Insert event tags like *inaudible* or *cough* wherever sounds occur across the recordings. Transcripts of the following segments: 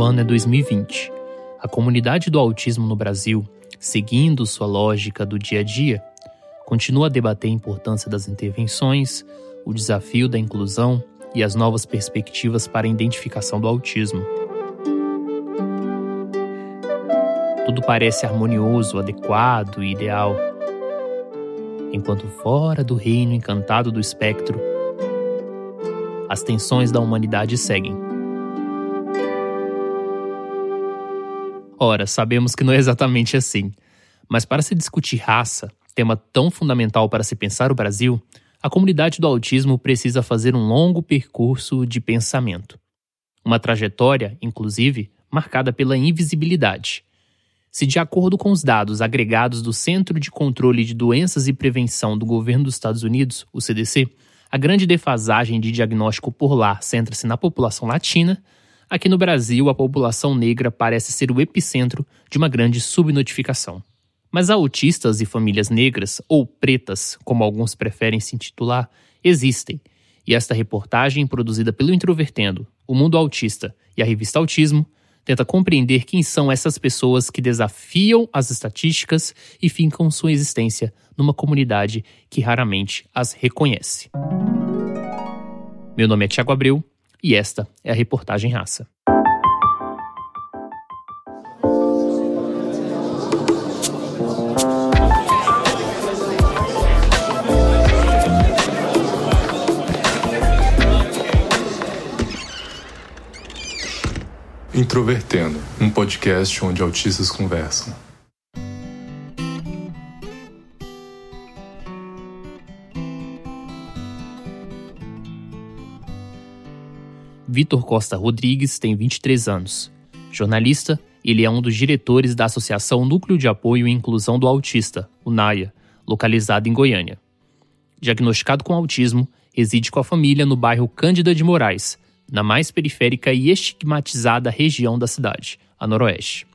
Ano é 2020. A comunidade do autismo no Brasil, seguindo sua lógica do dia a dia, continua a debater a importância das intervenções, o desafio da inclusão e as novas perspectivas para a identificação do autismo. Tudo parece harmonioso, adequado e ideal. Enquanto fora do reino encantado do espectro, as tensões da humanidade seguem. Ora, sabemos que não é exatamente assim. Mas para se discutir raça, tema tão fundamental para se pensar o Brasil, a comunidade do autismo precisa fazer um longo percurso de pensamento. Uma trajetória, inclusive, marcada pela invisibilidade. Se, de acordo com os dados agregados do Centro de Controle de Doenças e Prevenção do Governo dos Estados Unidos, o CDC, a grande defasagem de diagnóstico por lá centra-se na população latina, aqui no Brasil a população negra parece ser o epicentro de uma grande subnotificação. Mas autistas e famílias negras, ou pretas, como alguns preferem se intitular, existem. E esta reportagem, produzida pelo Introvertendo, o Mundo Autista e a revista Autismo, tenta compreender quem são essas pessoas que desafiam as estatísticas e fincam sua existência numa comunidade que raramente as reconhece. Meu nome é Tiago Abreu e esta é a reportagem Raça. Introvertendo, um podcast onde autistas conversam. Vitor Costa Rodrigues tem 23 anos. Jornalista, ele é um dos diretores da Associação Núcleo de Apoio e Inclusão do Autista, o NAIA, localizada em Goiânia. Diagnosticado com autismo, reside com a família no bairro Cândida de Moraes, na mais periférica e estigmatizada região da cidade, a Noroeste.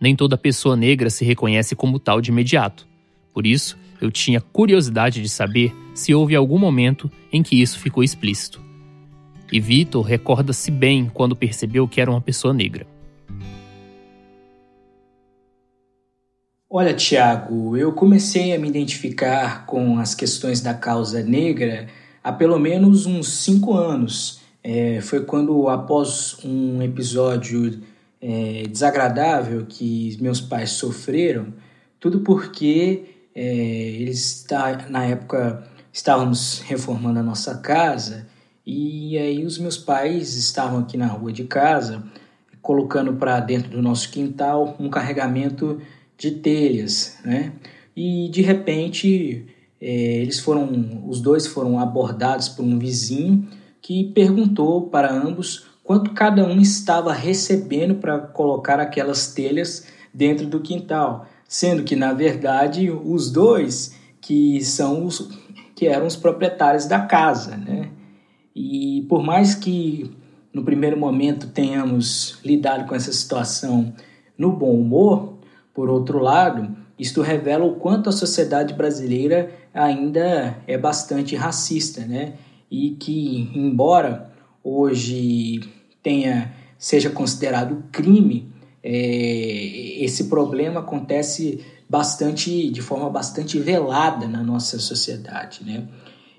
Nem toda pessoa negra se reconhece como tal de imediato. Por isso, eu tinha curiosidade de saber se houve algum momento em que isso ficou explícito. E Vitor recorda-se bem quando percebeu que era uma pessoa negra. Olha, Tiago, eu comecei a me identificar com as questões da causa negra há pelo menos uns cinco anos. É, foi quando, após um episódio é, desagradável que meus pais sofreram, tudo porque é, eles, na época, estávamos reformando a nossa casa e aí os meus pais estavam aqui na rua de casa colocando para dentro do nosso quintal um carregamento de telhas, né? E de repente é, eles foram, os dois foram abordados por um vizinho que perguntou para ambos quanto cada um estava recebendo para colocar aquelas telhas dentro do quintal, sendo que na verdade os dois que são os que eram os proprietários da casa, né? E por mais que no primeiro momento tenhamos lidado com essa situação no bom humor, por outro lado, isto revela o quanto a sociedade brasileira ainda é bastante racista, né? E que, embora hoje tenha seja considerado crime, é, esse problema acontece bastante de forma bastante velada na nossa sociedade, né?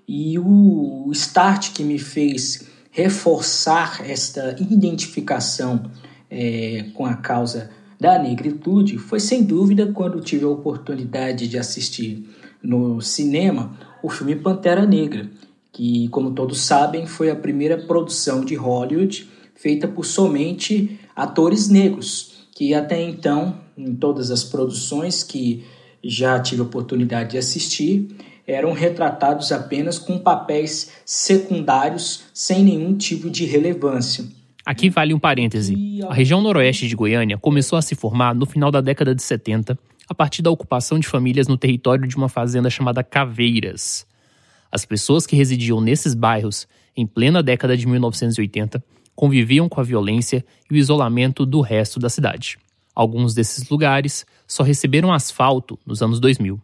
E o start que me fez reforçar esta identificação é, com a causa da negritude foi sem dúvida quando tive a oportunidade de assistir no cinema o filme Pantera Negra, que, como todos sabem, foi a primeira produção de Hollywood feita por somente atores negros, que até então, em todas as produções que já tive a oportunidade de assistir, eram retratados apenas com papéis secundários sem nenhum tipo de relevância. Aqui vale um parêntese. A região noroeste de Goiânia começou a se formar no final da década de 70, a partir da ocupação de famílias no território de uma fazenda chamada Caveiras. As pessoas que residiam nesses bairros, em plena década de 1980, conviviam com a violência e o isolamento do resto da cidade. Alguns desses lugares só receberam asfalto nos anos 2000.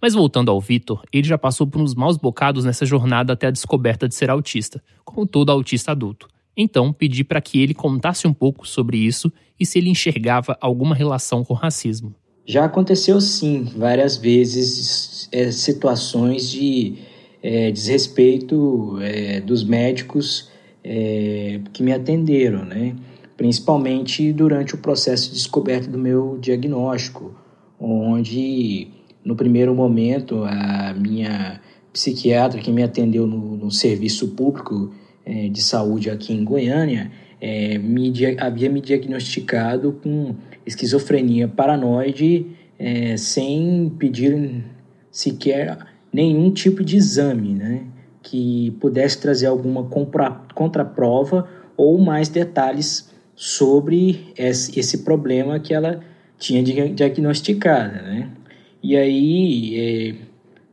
Mas voltando ao Vitor, ele já passou por uns maus bocados nessa jornada até a descoberta de ser autista, como todo autista adulto, Então, pedi para que ele contasse um pouco sobre isso e se ele enxergava alguma relação com racismo. Já aconteceu sim, várias vezes, é, situações de é, desrespeito é, dos médicos é, que me atenderam, né? principalmente durante o processo de descoberta do meu diagnóstico, onde no primeiro momento a minha psiquiatra que me atendeu no, no serviço público é, de saúde aqui em Goiânia é, me, havia me diagnosticado com esquizofrenia paranoide é, sem pedir sequer nenhum tipo de exame, né? Que pudesse trazer alguma contraprova ou mais detalhes sobre esse, esse problema que ela tinha diagnosticado, né? E aí, é,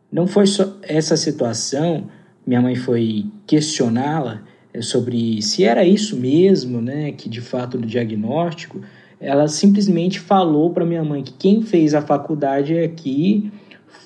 não foi só essa situação, minha mãe foi questioná-la é, sobre se era isso mesmo, né, que de fato do diagnóstico, ela simplesmente falou para minha mãe que quem fez a faculdade aqui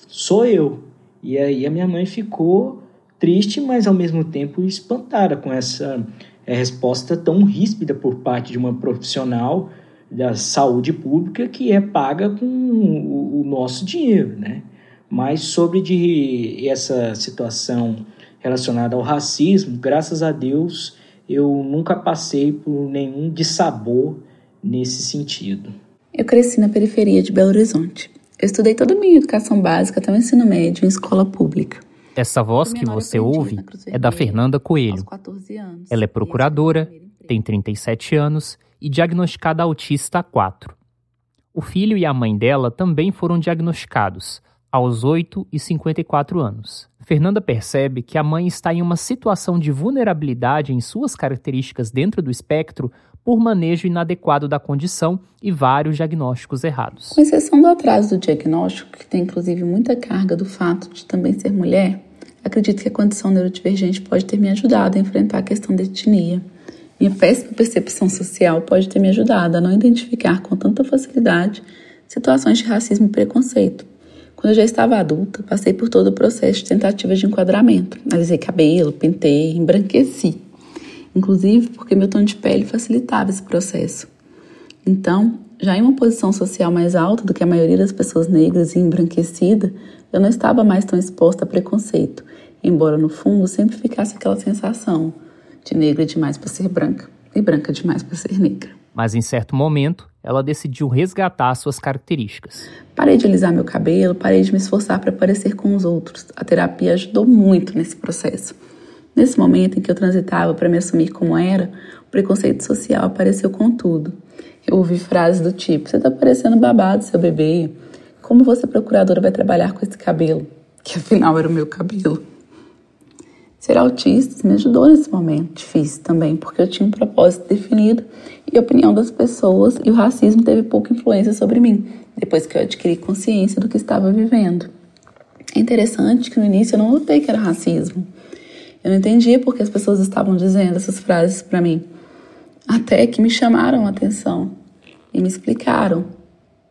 sou eu. E aí a minha mãe ficou triste, mas ao mesmo tempo espantada com essa é, resposta tão ríspida por parte de uma profissional da saúde pública que é paga com o, nosso dinheiro, né? Mas sobre de essa situação relacionada ao racismo, graças a Deus, eu nunca passei por nenhum dissabor nesse sentido. Eu cresci na periferia de Belo Horizonte. Eu estudei toda a minha educação básica até o ensino médio em escola pública. Essa voz que você ouve é da Fernanda Coelho. Ela é procuradora, tem 37 anos e diagnosticada autista há 4. O filho e a mãe dela também foram diagnosticados, aos 8 e 54 anos. Fernanda percebe que a mãe está em uma situação de vulnerabilidade em suas características dentro do espectro por manejo inadequado da condição e vários diagnósticos errados. Com exceção do atraso do diagnóstico, que tem inclusive muita carga do fato de também ser mulher, acredito que a condição neurodivergente pode ter me ajudado a enfrentar a questão da etnia. Minha péssima percepção social pode ter me ajudado a não identificar com tanta facilidade situações de racismo e preconceito. Quando eu já estava adulta, passei por todo o processo de tentativa de enquadramento. Alisei cabelo, pintei, embranqueci. Inclusive porque meu tom de pele facilitava esse processo. Então, já em uma posição social mais alta do que a maioria das pessoas negras e embranquecida, eu não estava mais tão exposta a preconceito, embora no fundo sempre ficasse aquela sensação de negra demais para ser branca e branca demais para ser negra. Mas em certo momento, ela decidiu resgatar suas características. Parei de alisar meu cabelo, parei de me esforçar para parecer com os outros. A terapia ajudou muito nesse processo. Nesse momento em que eu transitava para me assumir como era, o preconceito social apareceu com tudo. Eu ouvi frases do tipo: Você está parecendo babado, seu bebê. Como você, procuradora, vai trabalhar com esse cabelo? Que afinal era o meu cabelo. Ser autista me ajudou nesse momento difícil também, porque eu tinha um propósito definido e a opinião das pessoas e o racismo teve pouca influência sobre mim, depois que eu adquiri consciência do que estava vivendo. É interessante que no início eu não notei que era racismo. Eu não entendia porque as pessoas estavam dizendo essas frases para mim, até que me chamaram a atenção e me explicaram.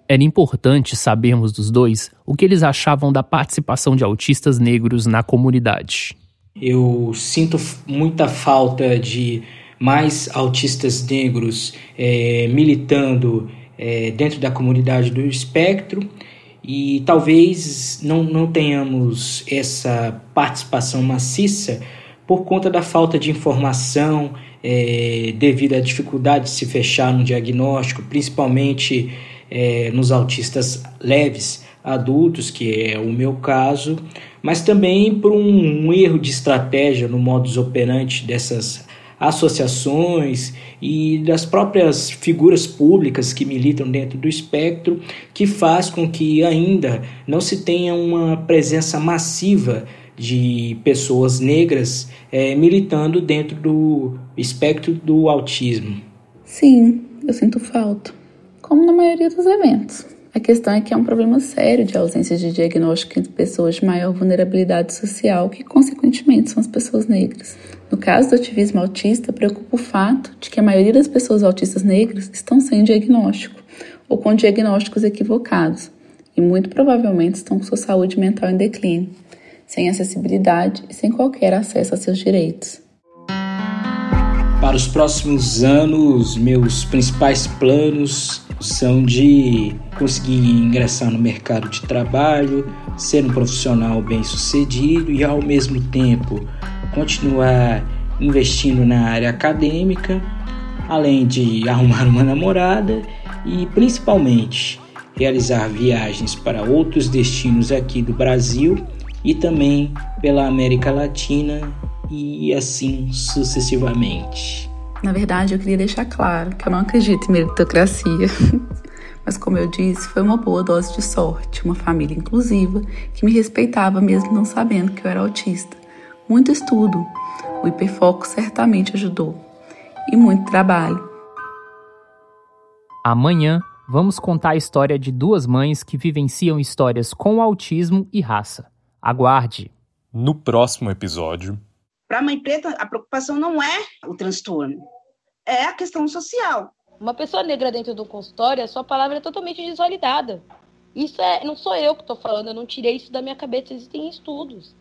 Era importante sabermos dos dois o que eles achavam da participação de autistas negros na comunidade. Eu sinto muita falta de mais autistas negros é, militando é, dentro da comunidade do espectro. E talvez não, não tenhamos essa participação maciça por conta da falta de informação é, devido à dificuldade de se fechar no diagnóstico, principalmente é, nos autistas leves adultos, que é o meu caso, mas também por um, um erro de estratégia no modus operandi dessas associações e das próprias figuras públicas que militam dentro do espectro, que faz com que ainda não se tenha uma presença massiva de pessoas negras é, militando dentro do espectro do autismo. Sim, eu sinto falta, como na maioria dos eventos. A questão é que é um problema sério de ausência de diagnóstico entre pessoas de maior vulnerabilidade social, que consequentemente são as pessoas negras. No caso do ativismo autista, preocupa o fato de que a maioria das pessoas autistas negras estão sem diagnóstico ou com diagnósticos equivocados e muito provavelmente estão com sua saúde mental em declínio, sem acessibilidade e sem qualquer acesso a seus direitos. Para os próximos anos, meus principais planos são de conseguir ingressar no mercado de trabalho, ser um profissional bem-sucedido e, ao mesmo tempo, continuar investindo na área acadêmica, além de *laughs* arrumar uma namorada e, principalmente, realizar viagens para outros destinos aqui do Brasil e também pela América Latina e assim sucessivamente. Na verdade, eu queria deixar claro que eu não acredito em meritocracia. *laughs* Mas, como eu disse, foi uma boa dose de sorte, uma família inclusiva que me respeitava mesmo não sabendo que eu era autista. Muito estudo, o hiperfoco certamente ajudou, e muito trabalho. Amanhã vamos contar a história de duas mães que vivenciam histórias com autismo e raça. Aguarde! No próximo episódio, para a mãe preta, a preocupação não é o transtorno, é a questão social. Uma pessoa negra dentro do consultório, a sua palavra é totalmente desvalidada. Isso é, não sou eu que estou falando, eu não tirei isso da minha cabeça, existem estudos.